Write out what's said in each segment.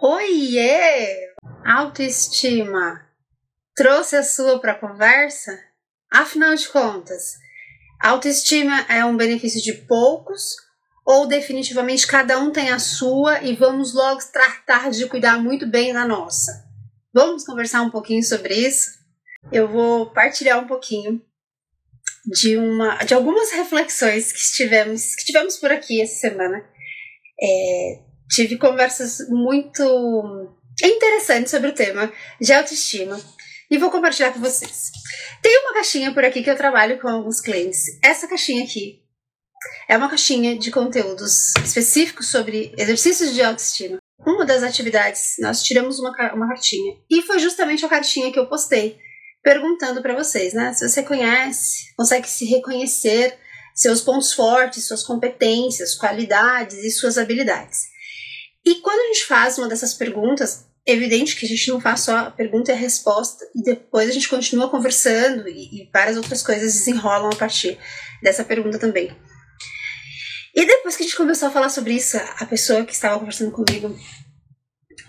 Oiê! Autoestima trouxe a sua para a conversa? Afinal de contas, autoestima é um benefício de poucos ou definitivamente cada um tem a sua e vamos logo tratar de cuidar muito bem da nossa? Vamos conversar um pouquinho sobre isso? Eu vou partilhar um pouquinho de uma de algumas reflexões que tivemos que tivemos por aqui essa semana. É, tive conversas muito interessantes sobre o tema de autoestima e vou compartilhar com vocês. Tem uma caixinha por aqui que eu trabalho com alguns clientes. Essa caixinha aqui é uma caixinha de conteúdos específicos sobre exercícios de autoestima. Uma das atividades, nós tiramos uma, uma cartinha e foi justamente a cartinha que eu postei perguntando para vocês, né? Se você conhece, consegue se reconhecer seus pontos fortes, suas competências, qualidades e suas habilidades. E quando a gente faz uma dessas perguntas, é evidente que a gente não faz só a pergunta e a resposta, e depois a gente continua conversando e, e várias outras coisas desenrolam a partir dessa pergunta também. E depois que a gente começou a falar sobre isso, a pessoa que estava conversando comigo,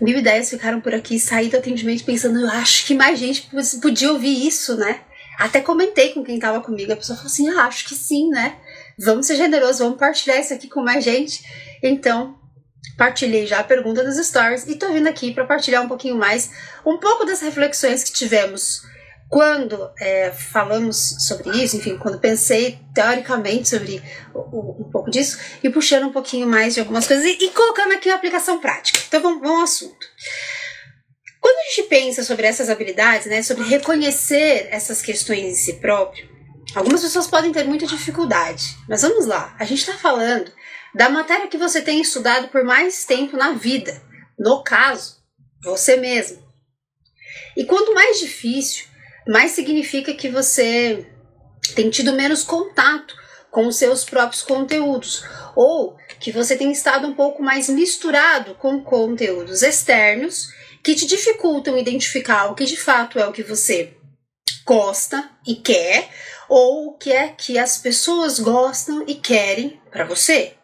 mil ideias ficaram por aqui, saí do atendimento pensando, eu acho que mais gente podia ouvir isso, né? Até comentei com quem estava comigo, a pessoa falou assim, ah, acho que sim, né? Vamos ser generosos, vamos partilhar isso aqui com mais gente. Então, partilhei já a pergunta dos stories e tô vindo aqui para partilhar um pouquinho mais, um pouco das reflexões que tivemos quando é, falamos sobre isso, enfim, quando pensei teoricamente sobre o, o, um pouco disso e puxando um pouquinho mais de algumas coisas e, e colocando aqui uma aplicação prática. Então vamos, vamos ao assunto. Quando a gente pensa sobre essas habilidades, né, sobre reconhecer essas questões em si próprio, algumas pessoas podem ter muita dificuldade. Mas vamos lá, a gente está falando da matéria que você tem estudado por mais tempo na vida, no caso, você mesmo. E quanto mais difícil, mais significa que você tem tido menos contato com os seus próprios conteúdos, ou que você tem estado um pouco mais misturado com conteúdos externos que te dificultam identificar o que de fato é o que você gosta e quer, ou o que é que as pessoas gostam e querem para você.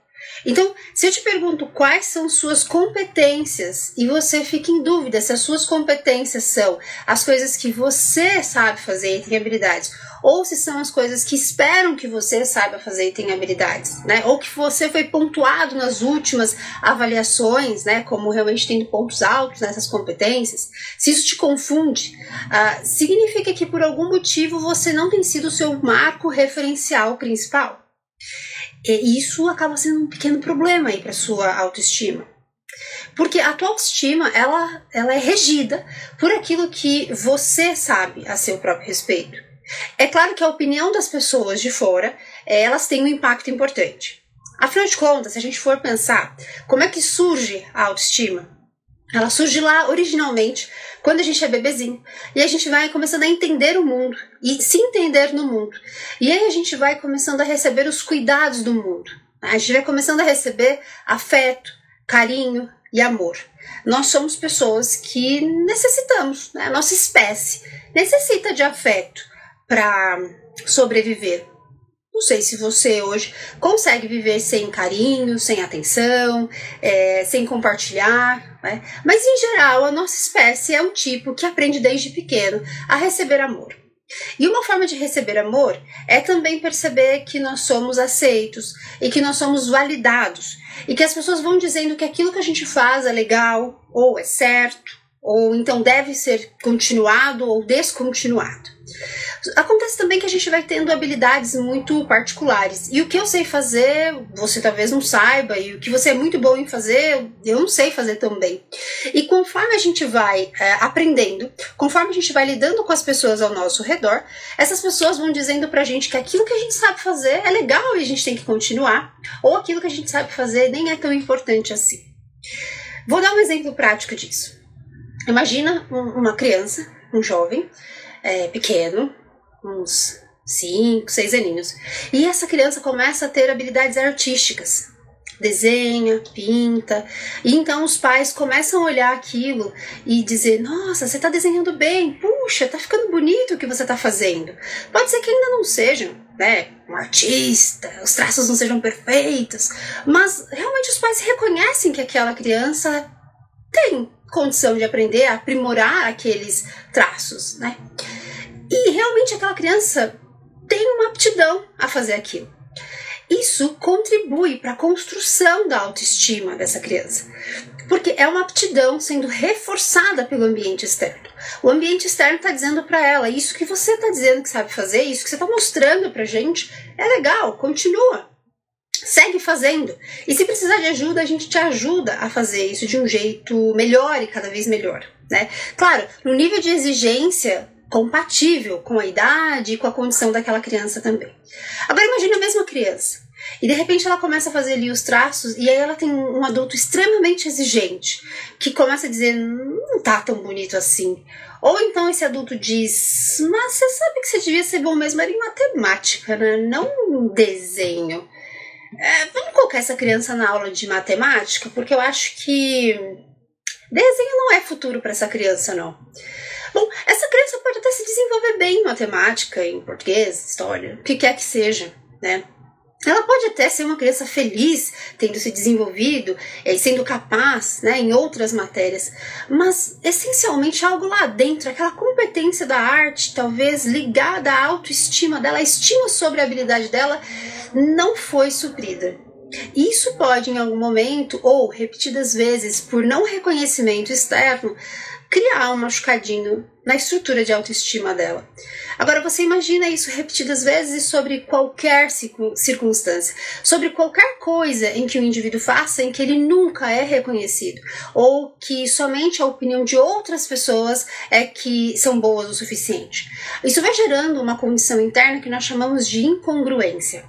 Então, se eu te pergunto quais são suas competências e você fica em dúvida se as suas competências são as coisas que você sabe fazer e tem habilidades, ou se são as coisas que esperam que você saiba fazer e tem habilidades, né? Ou que você foi pontuado nas últimas avaliações, né? Como realmente tendo pontos altos nessas competências. Se isso te confunde, uh, significa que por algum motivo você não tem sido o seu marco referencial principal. E isso acaba sendo um pequeno problema aí para sua autoestima. Porque a tua autoestima, ela, ela é regida por aquilo que você sabe a seu próprio respeito. É claro que a opinião das pessoas de fora, eh, elas têm um impacto importante. Afinal de contas, se a gente for pensar como é que surge a autoestima, ela surge lá originalmente quando a gente é bebezinho. E a gente vai começando a entender o mundo e se entender no mundo. E aí a gente vai começando a receber os cuidados do mundo. A gente vai começando a receber afeto, carinho e amor. Nós somos pessoas que necessitamos, né? a nossa espécie necessita de afeto para sobreviver. Não sei se você hoje consegue viver sem carinho, sem atenção, é, sem compartilhar, né? mas em geral a nossa espécie é um tipo que aprende desde pequeno a receber amor. E uma forma de receber amor é também perceber que nós somos aceitos e que nós somos validados e que as pessoas vão dizendo que aquilo que a gente faz é legal ou é certo ou então deve ser continuado ou descontinuado. Acontece também que a gente vai tendo habilidades muito particulares. E o que eu sei fazer, você talvez não saiba, e o que você é muito bom em fazer, eu não sei fazer tão bem. E conforme a gente vai é, aprendendo, conforme a gente vai lidando com as pessoas ao nosso redor, essas pessoas vão dizendo pra gente que aquilo que a gente sabe fazer é legal e a gente tem que continuar, ou aquilo que a gente sabe fazer nem é tão importante assim. Vou dar um exemplo prático disso. Imagina uma criança, um jovem, é, pequeno, uns 5, 6 aninhos. E essa criança começa a ter habilidades artísticas. desenha, pinta. E então os pais começam a olhar aquilo e dizer: Nossa, você está desenhando bem, puxa, está ficando bonito o que você está fazendo. Pode ser que ainda não sejam, né, um artista, os traços não sejam perfeitos, mas realmente os pais reconhecem que aquela criança tem condição de aprender a aprimorar aqueles traços, né? E realmente aquela criança tem uma aptidão a fazer aquilo. Isso contribui para a construção da autoestima dessa criança, porque é uma aptidão sendo reforçada pelo ambiente externo. O ambiente externo está dizendo para ela: isso que você está dizendo que sabe fazer, isso que você está mostrando para gente, é legal, continua. Segue fazendo. E se precisar de ajuda, a gente te ajuda a fazer isso de um jeito melhor e cada vez melhor. Né? Claro, no nível de exigência compatível com a idade e com a condição daquela criança também. Agora imagine a mesma criança. E de repente ela começa a fazer ali os traços e aí ela tem um adulto extremamente exigente que começa a dizer não tá tão bonito assim. Ou então esse adulto diz, mas você sabe que você devia ser bom mesmo era em matemática, né? não desenho. É, vamos colocar essa criança na aula de matemática, porque eu acho que desenho não é futuro para essa criança, não. Bom, essa criança pode até se desenvolver bem em matemática, em português, história, o que quer que seja, né? Ela pode até ser uma criança feliz, tendo se desenvolvido eh, sendo capaz né, em outras matérias, mas essencialmente algo lá dentro, aquela competência da arte, talvez ligada à autoestima dela, a estima sobre a habilidade dela, não foi suprida. Isso pode, em algum momento, ou repetidas vezes, por não reconhecimento externo, criar um machucadinho na estrutura de autoestima dela. Agora você imagina isso repetidas vezes sobre qualquer circunstância, sobre qualquer coisa em que o indivíduo faça em que ele nunca é reconhecido, ou que somente a opinião de outras pessoas é que são boas o suficiente. Isso vai gerando uma condição interna que nós chamamos de incongruência.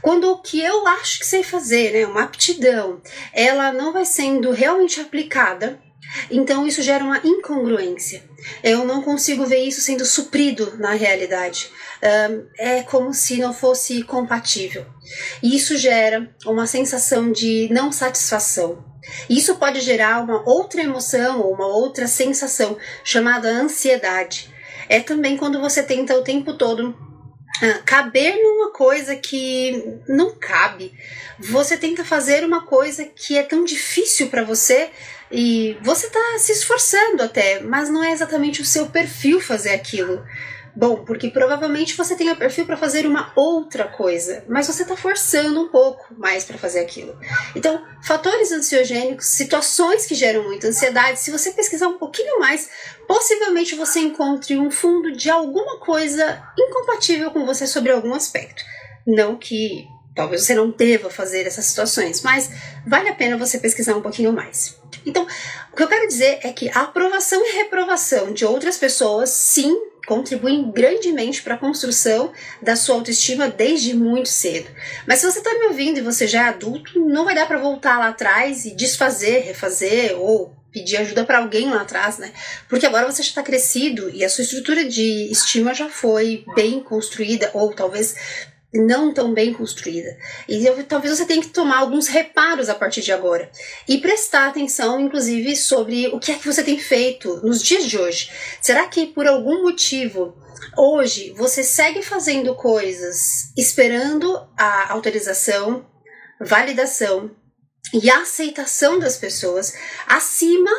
Quando o que eu acho que sei fazer, né, uma aptidão, ela não vai sendo realmente aplicada então isso gera uma incongruência. Eu não consigo ver isso sendo suprido na realidade. é como se não fosse compatível. E isso gera uma sensação de não satisfação. Isso pode gerar uma outra emoção ou uma outra sensação chamada ansiedade. É também quando você tenta o tempo todo ah, caber numa coisa que não cabe. Você tenta fazer uma coisa que é tão difícil para você e você está se esforçando até, mas não é exatamente o seu perfil fazer aquilo. Bom, porque provavelmente você tem o perfil para fazer uma outra coisa, mas você está forçando um pouco mais para fazer aquilo. Então, fatores ansiogênicos, situações que geram muita ansiedade, se você pesquisar um pouquinho mais, possivelmente você encontre um fundo de alguma coisa incompatível com você sobre algum aspecto. Não que talvez você não deva fazer essas situações, mas vale a pena você pesquisar um pouquinho mais. Então, o que eu quero dizer é que a aprovação e reprovação de outras pessoas, sim, contribuem grandemente para a construção da sua autoestima desde muito cedo. Mas se você está me ouvindo e você já é adulto, não vai dar para voltar lá atrás e desfazer, refazer ou pedir ajuda para alguém lá atrás, né? Porque agora você já está crescido e a sua estrutura de estima já foi bem construída ou talvez não tão bem construída. E eu, talvez você tenha que tomar alguns reparos a partir de agora e prestar atenção, inclusive, sobre o que é que você tem feito nos dias de hoje. Será que por algum motivo hoje você segue fazendo coisas esperando a autorização, validação e aceitação das pessoas acima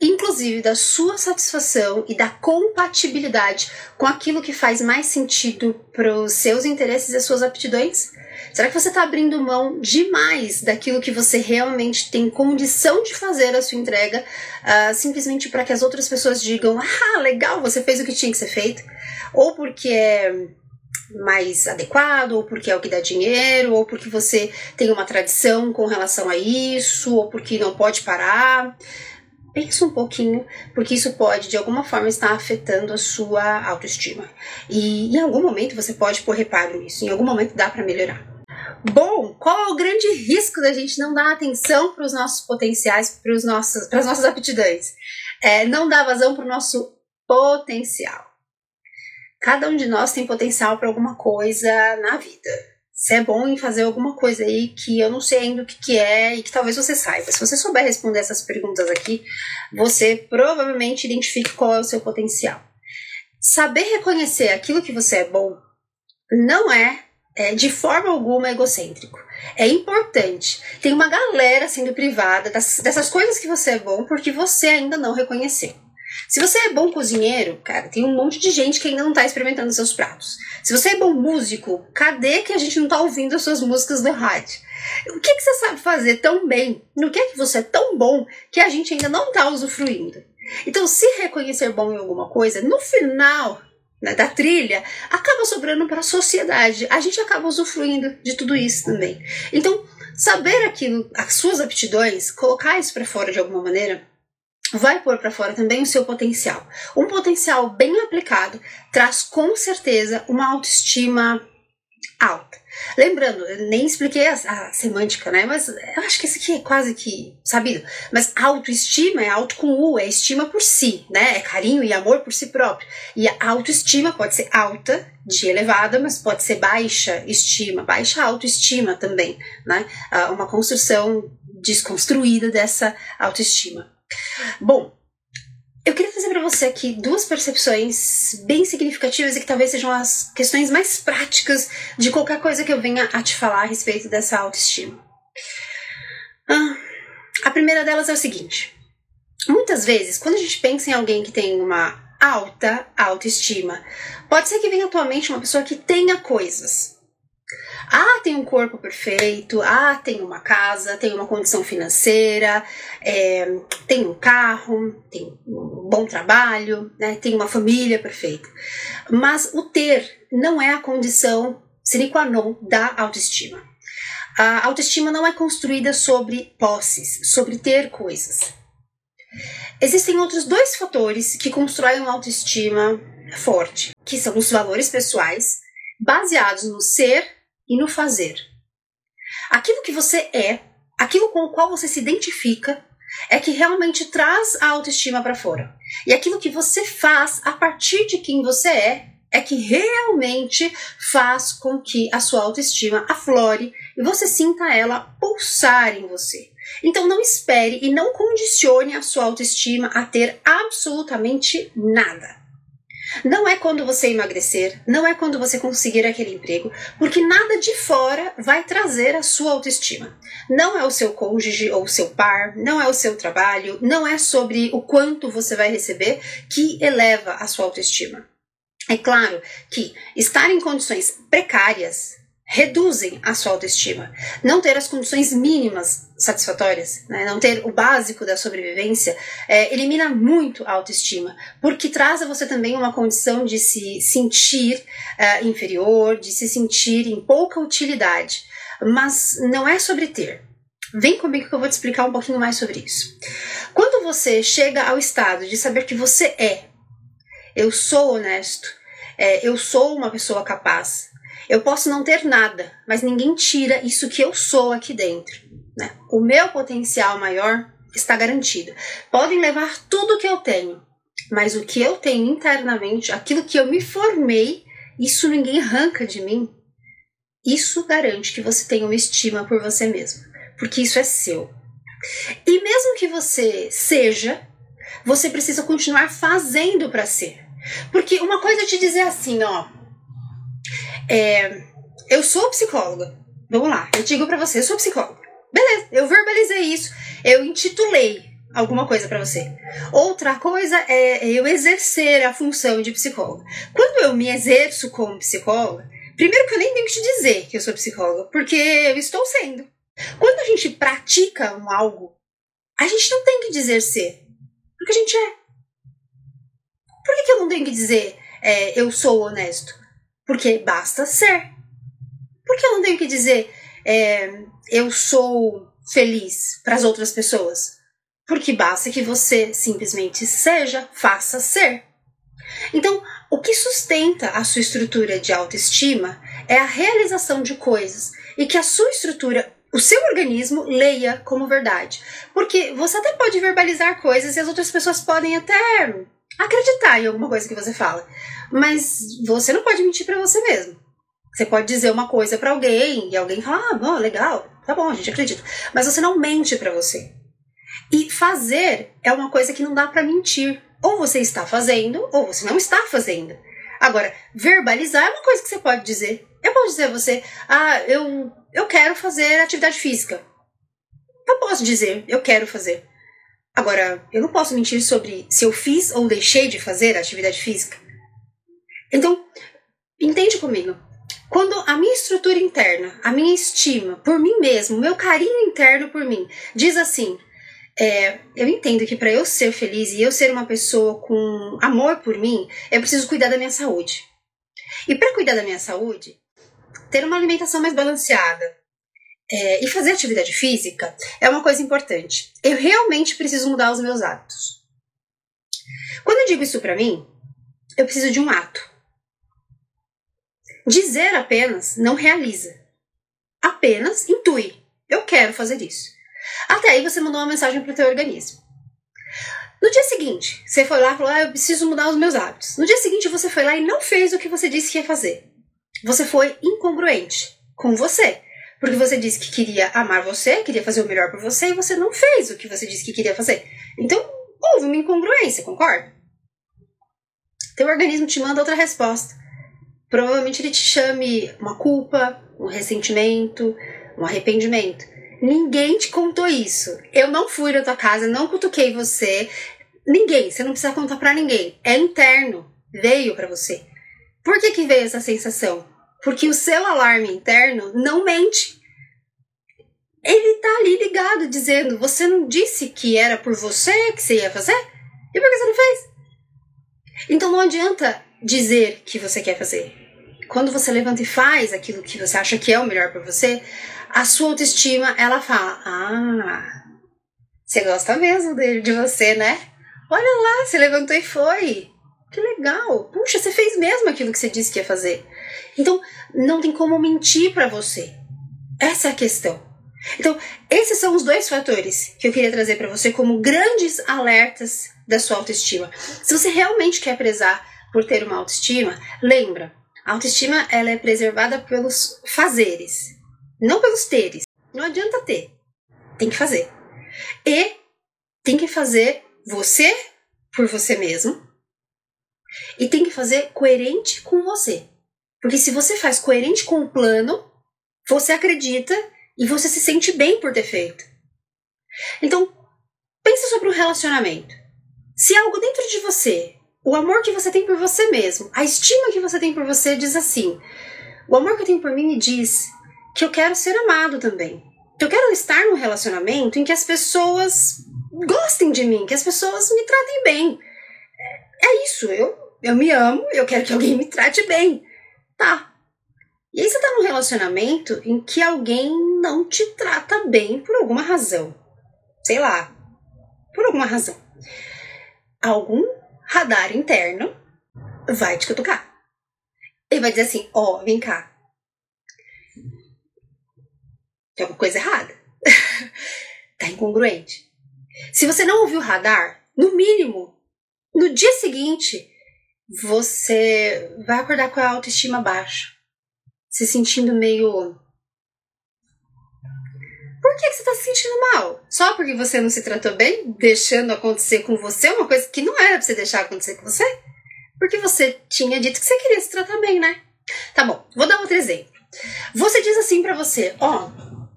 inclusive da sua satisfação e da compatibilidade com aquilo que faz mais sentido para os seus interesses e as suas aptidões? Será que você está abrindo mão demais daquilo que você realmente tem condição de fazer a sua entrega, uh, simplesmente para que as outras pessoas digam: ah, legal, você fez o que tinha que ser feito? Ou porque é mais adequado, ou porque é o que dá dinheiro, ou porque você tem uma tradição com relação a isso, ou porque não pode parar. Pensa um pouquinho, porque isso pode de alguma forma estar afetando a sua autoestima. E em algum momento você pode pôr reparo nisso, em algum momento dá para melhorar. Bom, qual é o grande risco da gente não dar atenção para os nossos potenciais, para, as nossas aptidões? É não dar vazão para o nosso potencial. Cada um de nós tem potencial para alguma coisa na vida Você é bom em fazer alguma coisa aí que eu não sei ainda o que, que é e que talvez você saiba. Se você souber responder essas perguntas aqui, você provavelmente identifica qual é o seu potencial. Saber reconhecer aquilo que você é bom não é, é de forma alguma egocêntrico. É importante. Tem uma galera sendo privada das, dessas coisas que você é bom porque você ainda não reconheceu. Se você é bom cozinheiro, cara, tem um monte de gente que ainda não tá experimentando seus pratos. Se você é bom músico, cadê que a gente não tá ouvindo as suas músicas no rádio? O que, que você sabe fazer tão bem? No que é que você é tão bom que a gente ainda não tá usufruindo? Então, se reconhecer bom em alguma coisa, no final né, da trilha, acaba sobrando para a sociedade. A gente acaba usufruindo de tudo isso também. Então, saber aquilo, as suas aptidões, colocar isso para fora de alguma maneira, vai pôr para fora também o seu potencial. Um potencial bem aplicado traz com certeza uma autoestima alta. Lembrando, eu nem expliquei a, a, semântica, né? Mas eu acho que isso aqui é quase que sabido. Mas autoestima é auto com U, é estima por si, né? É carinho e amor por si próprio. E a autoestima pode ser alta, de elevada, mas pode ser baixa estima, baixa autoestima também, né? Uma construção desconstruída dessa autoestima. Bom, eu queria trazer para você aqui duas percepções bem significativas e que talvez sejam as questões mais práticas de qualquer coisa que eu venha a te falar a respeito dessa autoestima. Ah, a primeira delas é o seguinte: muitas vezes, quando a gente pensa em alguém que tem uma alta autoestima, pode ser que venha atualmente uma pessoa que tenha coisas, ah, tem um corpo perfeito, ah, tem uma casa, tem uma condição financeira, é, tem um carro, tem um bom trabalho, né, tem uma família perfeita. Mas o ter não é a condição sine qua non da autoestima. A autoestima não é construída sobre posses, sobre ter coisas. Existem outros dois fatores que constroem uma autoestima forte, que são os valores pessoais, baseados no ser e no fazer. Aquilo que você é, aquilo com o qual você se identifica, é que realmente traz a autoestima para fora. E aquilo que você faz a partir de quem você é, é que realmente faz com que a sua autoestima aflore e você sinta ela pulsar em você. Então não espere e não condicione a sua autoestima a ter absolutamente nada. Não é quando você emagrecer, não é quando você conseguir aquele emprego, porque nada de fora vai trazer a sua autoestima. Não é o seu cônjuge ou o seu par, não é o seu trabalho, não é sobre o quanto você vai receber que eleva a sua autoestima. É claro que estar em condições precárias reduzem a sua autoestima. Não ter as condições mínimas satisfatórias, né? não ter o básico da sobrevivência, é, elimina muito a autoestima, porque traz a você também uma condição de se sentir é, inferior, de se sentir em pouca utilidade. Mas não é sobre ter. Vem comigo que eu vou te explicar um pouquinho mais sobre isso. Quando você chega ao estado de saber que você é, eu sou honesto, é, eu sou uma pessoa capaz, eu posso não ter nada, mas ninguém tira isso que eu sou aqui dentro. Né? O meu potencial maior está garantido. Podem levar tudo que eu tenho, mas o que eu tenho internamente, aquilo que eu me formei, isso ninguém arranca de mim. Isso garante que você tenha uma estima por você mesmo, porque isso é seu. E mesmo que você seja, você precisa continuar fazendo para ser. Porque uma coisa é te dizer assim, ó, é, eu sou psicóloga. Vamos lá, eu digo para você, eu sou psicóloga. Beleza, eu verbalizei isso, eu intitulei alguma coisa para você. Outra coisa é eu exercer a função de psicóloga. Quando eu me exerço como psicóloga, primeiro que eu nem tenho que te dizer que eu sou psicóloga, porque eu estou sendo. Quando a gente pratica um algo, a gente não tem que dizer ser, porque a gente é. Por que, que eu não tenho que dizer é, eu sou honesto? Porque basta ser. Por que eu não tenho que dizer é, eu sou feliz para as outras pessoas? Porque basta que você simplesmente seja, faça ser. Então, o que sustenta a sua estrutura de autoestima é a realização de coisas e que a sua estrutura, o seu organismo, leia como verdade. Porque você até pode verbalizar coisas e as outras pessoas podem até acreditar em alguma coisa que você fala. Mas você não pode mentir para você mesmo. Você pode dizer uma coisa para alguém e alguém fala: "Ah, bom, legal. Tá bom, a gente acredita". Mas você não mente para você. E fazer é uma coisa que não dá para mentir. Ou você está fazendo, ou você não está fazendo. Agora, verbalizar é uma coisa que você pode dizer. Eu posso dizer a você: "Ah, eu eu quero fazer atividade física". Eu posso dizer: "Eu quero fazer". Agora, eu não posso mentir sobre se eu fiz ou deixei de fazer atividade física. Então, entende comigo. Quando a minha estrutura interna, a minha estima por mim mesmo, meu carinho interno por mim, diz assim: é, eu entendo que para eu ser feliz e eu ser uma pessoa com amor por mim, eu preciso cuidar da minha saúde. E para cuidar da minha saúde, ter uma alimentação mais balanceada, é, e fazer atividade física é uma coisa importante. Eu realmente preciso mudar os meus hábitos. Quando eu digo isso para mim, eu preciso de um ato. Dizer apenas não realiza. Apenas intui. Eu quero fazer isso. Até aí você mandou uma mensagem para o teu organismo. No dia seguinte, você foi lá e falou: ah, eu preciso mudar os meus hábitos. No dia seguinte, você foi lá e não fez o que você disse que ia fazer. Você foi incongruente com você. Porque você disse que queria amar você, queria fazer o melhor por você e você não fez o que você disse que queria fazer. Então, houve uma incongruência, concorda? Teu organismo te manda outra resposta. Provavelmente ele te chame uma culpa, um ressentimento, um arrependimento. Ninguém te contou isso. Eu não fui na tua casa, não cutuquei você. Ninguém, você não precisa contar para ninguém. É interno, veio para você. Por que que veio essa sensação? Porque o seu alarme interno não mente. Ele tá ali ligado, dizendo: Você não disse que era por você que você ia fazer? E por que você não fez? Então não adianta dizer que você quer fazer. Quando você levanta e faz aquilo que você acha que é o melhor para você, a sua autoestima ela fala: Ah, você gosta mesmo de, de você, né? Olha lá, você levantou e foi. Que legal! Puxa, você fez mesmo aquilo que você disse que ia fazer. Então, não tem como mentir para você. Essa é a questão. Então, esses são os dois fatores que eu queria trazer para você como grandes alertas da sua autoestima. Se você realmente quer prezar por ter uma autoestima, lembra, a autoestima ela é preservada pelos fazeres, não pelos teres. Não adianta ter, tem que fazer. E tem que fazer você por você mesmo e tem que fazer coerente com você. Porque se você faz coerente com o plano, você acredita e você se sente bem por ter feito. Então, pense sobre o um relacionamento. Se algo dentro de você, o amor que você tem por você mesmo, a estima que você tem por você diz assim: o amor que eu tenho por mim me diz que eu quero ser amado também. Que eu quero estar num relacionamento em que as pessoas gostem de mim, que as pessoas me tratem bem. É, é isso, eu, eu me amo, eu quero que alguém me trate bem. Tá. E aí você tá num relacionamento em que alguém não te trata bem por alguma razão. Sei lá. Por alguma razão. Algum radar interno vai te cutucar. Ele vai dizer assim: ó, oh, vem cá. Tem alguma coisa errada. tá incongruente. Se você não ouviu o radar, no mínimo, no dia seguinte, você vai acordar com a autoestima baixa, se sentindo meio. Por que, você está se sentindo mal? Só porque você não se tratou bem, deixando acontecer com você uma coisa que não era pra você deixar acontecer com você? Porque você tinha dito que você queria se tratar bem, né? Tá bom, vou dar outro exemplo. Você diz assim para você: Ó, oh,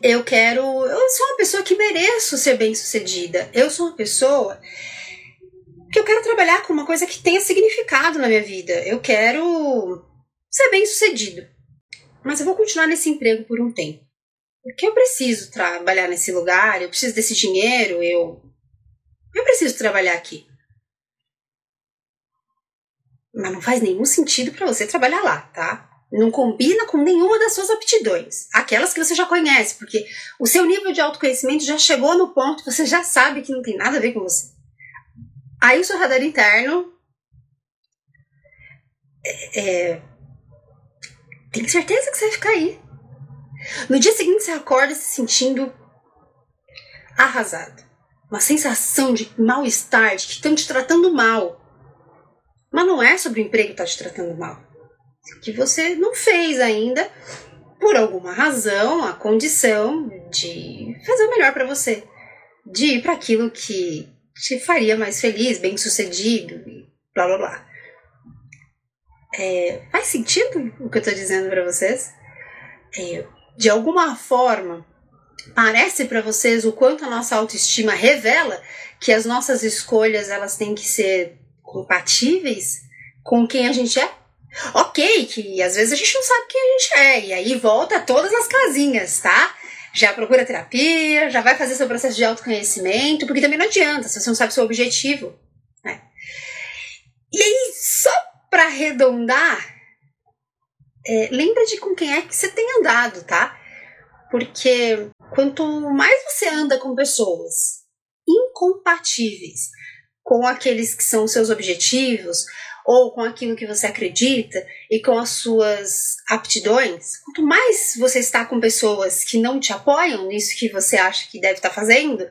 eu quero. Eu sou uma pessoa que mereço ser bem sucedida. Eu sou uma pessoa que eu quero trabalhar com uma coisa que tenha significado na minha vida. Eu quero ser bem sucedido. Mas eu vou continuar nesse emprego por um tempo. Porque eu preciso trabalhar nesse lugar, eu preciso desse dinheiro, eu. Eu preciso trabalhar aqui. Mas não faz nenhum sentido para você trabalhar lá, tá? Não combina com nenhuma das suas aptidões. Aquelas que você já conhece, porque o seu nível de autoconhecimento já chegou no ponto, você já sabe que não tem nada a ver com você. Aí o seu radar interno é, é, tem certeza que você vai ficar aí. No dia seguinte você acorda se sentindo arrasado. Uma sensação de mal-estar, de que estão te tratando mal. Mas não é sobre o emprego que está te tratando mal. que você não fez ainda, por alguma razão, a condição de fazer o melhor para você, de ir para aquilo que te faria mais feliz, bem sucedido, blá blá blá. É, faz sentido o que eu tô dizendo para vocês? É, de alguma forma, parece para vocês o quanto a nossa autoestima revela que as nossas escolhas elas têm que ser compatíveis com quem a gente é? Ok, que às vezes a gente não sabe quem a gente é, e aí volta todas as casinhas, tá? Já procura terapia, já vai fazer seu processo de autoconhecimento, porque também não adianta se você não sabe seu objetivo. Né? E aí, só para arredondar, é, lembra de com quem é que você tem andado, tá? Porque quanto mais você anda com pessoas incompatíveis com aqueles que são seus objetivos, ou com aquilo que você acredita e com as suas aptidões, quanto mais você está com pessoas que não te apoiam nisso que você acha que deve estar fazendo,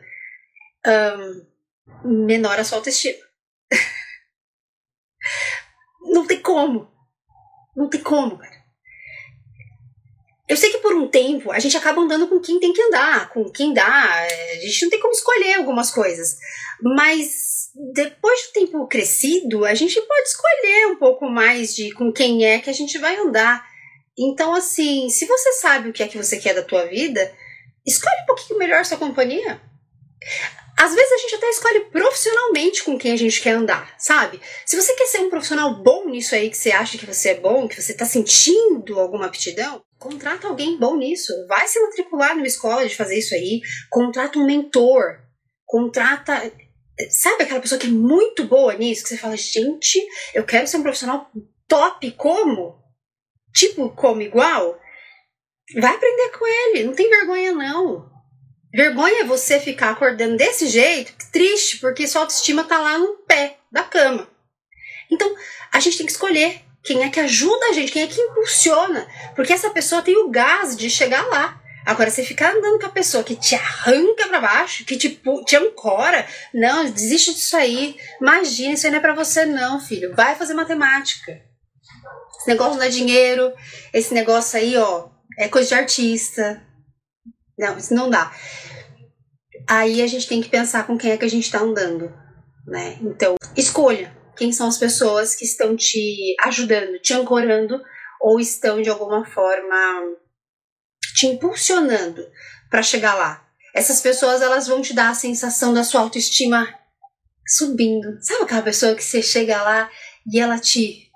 um, menor a sua autoestima. não tem como. Não tem como, cara. Eu sei que por um tempo a gente acaba andando com quem tem que andar, com quem dá. É, a gente não tem como escolher algumas coisas. Mas depois do tempo crescido, a gente pode escolher um pouco mais de com quem é que a gente vai andar. Então, assim, se você sabe o que é que você quer da tua vida, escolhe um pouquinho melhor sua companhia. Às vezes a gente até escolhe profissionalmente com quem a gente quer andar, sabe? Se você quer ser um profissional bom nisso aí que você acha que você é bom, que você tá sentindo alguma aptidão, contrata alguém bom nisso. Vai se matricular numa escola de fazer isso aí, contrata um mentor, contrata Sabe aquela pessoa que é muito boa nisso, que você fala, gente, eu quero ser um profissional top como? Tipo, como igual? Vai aprender com ele, não tem vergonha não. Vergonha é você ficar acordando desse jeito, triste, porque sua autoestima tá lá no pé da cama. Então, a gente tem que escolher quem é que ajuda a gente, quem é que impulsiona, porque essa pessoa tem o gás de chegar lá. Agora, você ficar andando com a pessoa que te arranca para baixo, que te, te ancora, não, desiste disso aí. Imagina, isso aí não é pra você, não, filho. Vai fazer matemática. Esse negócio não é dinheiro, esse negócio aí, ó, é coisa de artista. Não, isso não dá. Aí a gente tem que pensar com quem é que a gente tá andando, né? Então, escolha quem são as pessoas que estão te ajudando, te ancorando ou estão de alguma forma te impulsionando para chegar lá. Essas pessoas elas vão te dar a sensação da sua autoestima subindo. Sabe aquela pessoa que você chega lá e ela te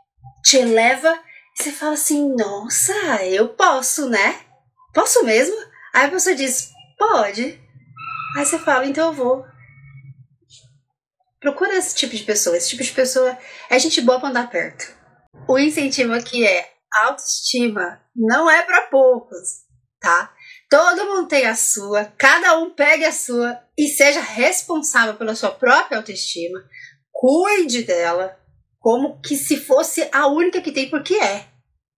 te eleva e você fala assim: "Nossa, eu posso, né? Posso mesmo?" Aí pessoa diz: "Pode". Aí você fala: "Então eu vou". Procura esse tipo de pessoa. Esse tipo de pessoa é gente boa pra andar perto. O incentivo aqui é autoestima não é para poucos tá? Todo mundo tem a sua, cada um pegue a sua e seja responsável pela sua própria autoestima. Cuide dela como que se fosse a única que tem, porque é,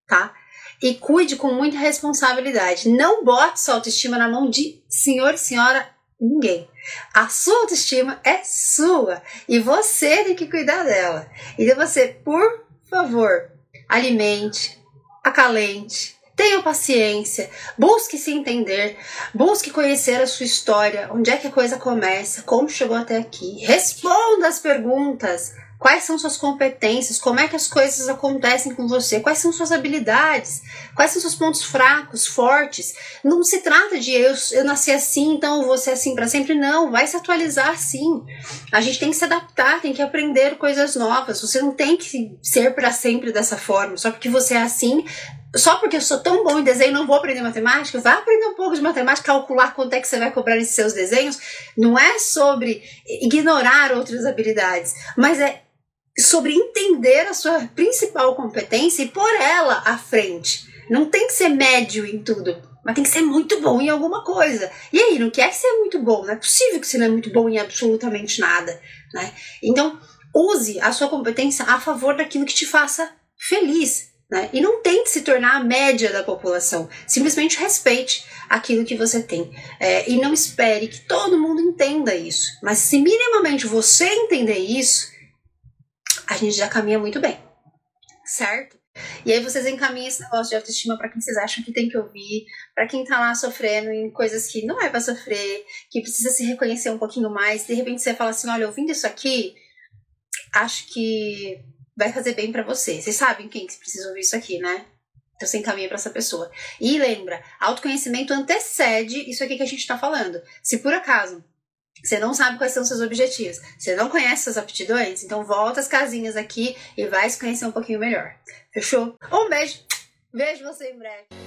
tá? E cuide com muita responsabilidade. Não bote sua autoestima na mão de senhor e senhora ninguém. A sua autoestima é sua e você tem que cuidar dela. Então você, por favor, alimente, acalente, Tenha paciência, busque se entender, busque conhecer a sua história, onde é que a coisa começa, como chegou até aqui. Responda as perguntas. Quais são suas competências? Como é que as coisas acontecem com você? Quais são suas habilidades? Quais são seus pontos fracos, fortes? Não se trata de eu, eu nasci assim, então ser assim para sempre. Não, vai se atualizar sim. A gente tem que se adaptar, tem que aprender coisas novas. Você não tem que ser para sempre dessa forma. Só porque você é assim, só porque eu sou tão bom em desenho, não vou aprender matemática? Vai aprender um pouco de matemática, calcular quanto é que você vai cobrar nesses seus desenhos. Não é sobre ignorar outras habilidades, mas é sobre entender a sua principal competência e pôr ela à frente. Não tem que ser médio em tudo, mas tem que ser muito bom em alguma coisa. E aí, não quer ser muito bom, não é possível que você não é muito bom em absolutamente nada, né? Então, use a sua competência a favor daquilo que te faça feliz, né? E não tente se tornar a média da população. Simplesmente respeite aquilo que você tem. É, e não espere que todo mundo entenda isso. Mas se minimamente você entender isso, a gente já caminha muito bem. Certo? E aí vocês encaminham esse negócio de autoestima para quem vocês acham que tem que ouvir, para quem tá lá sofrendo em coisas que não é para sofrer, que precisa se reconhecer um pouquinho mais. De repente você fala assim: olha, ouvindo isso aqui, acho que vai fazer bem para você. Vocês sabem quem que precisa ouvir isso aqui, né? Então você encaminha para essa pessoa. E lembra, autoconhecimento antecede isso aqui que a gente está falando. Se por acaso você não sabe quais são seus objetivos, você não conhece suas aptidões, então volta as casinhas aqui e vai se conhecer um pouquinho melhor. Fechou? Um beijo. Vejo você em breve.